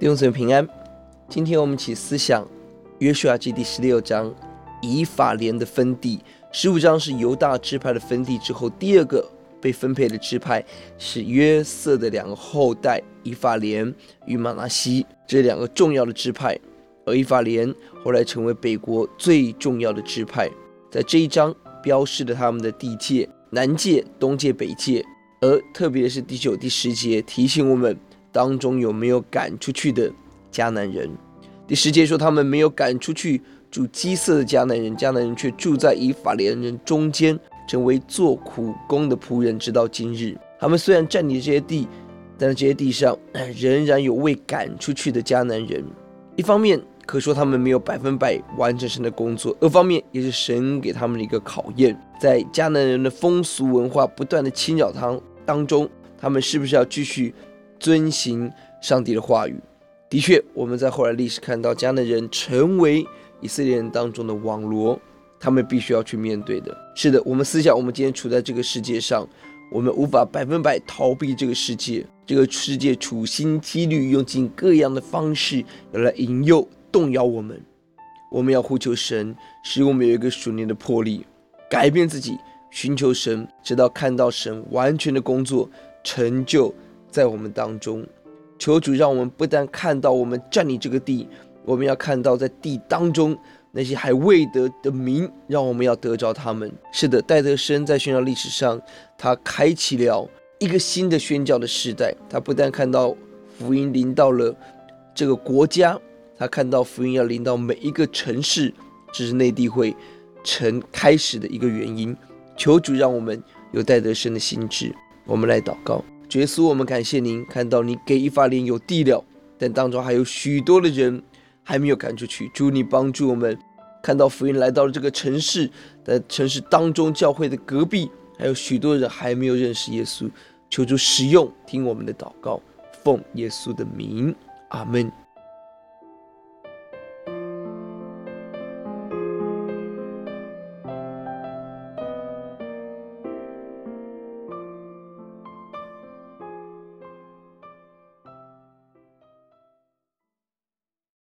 弟兄姊妹平安，今天我们一起思想约书亚记第十六章以法莲的分地。十五章是犹大支派的分地之后，第二个被分配的支派是约瑟的两个后代以法莲与玛拿西这两个重要的支派。而以法莲后来成为北国最重要的支派，在这一章标示了他们的地界：南界、东界、北界。而特别是第九、第十节提醒我们。当中有没有赶出去的迦南人？第十节说他们没有赶出去住基色的迦南人，迦南人却住在以法莲人中间，成为做苦工的仆人，直到今日。他们虽然占领这些地，但是这些地上 仍然有未赶出去的迦南人。一方面可说他们没有百分百完成神的工作，二方面也是神给他们的一个考验。在迦南人的风俗文化不断的侵扰他当中，他们是不是要继续？遵行上帝的话语，的确，我们在后来历史看到，迦南人成为以色列人当中的网罗，他们必须要去面对的。是的，我们思想，我们今天处在这个世界上，我们无法百分百逃避这个世界。这个世界处心积虑，用尽各样的方式来引诱、动摇我们。我们要呼求神，使我们有一个属灵的魄力，改变自己，寻求神，直到看到神完全的工作成就。在我们当中，求主让我们不但看到我们占领这个地，我们要看到在地当中那些还未得的民，让我们要得着他们。是的，戴德生在宣教历史上，他开启了一个新的宣教的时代。他不但看到福音临到了这个国家，他看到福音要临到每一个城市，这是内地会成开始的一个原因。求主让我们有戴德生的心志，我们来祷告。耶稣，我们感谢您，看到你给一法莲有地了，但当中还有许多的人还没有赶出去。主，你帮助我们，看到福音来到了这个城市，在城市当中教会的隔壁，还有许多人还没有认识耶稣。求主使用，听我们的祷告，奉耶稣的名，阿门。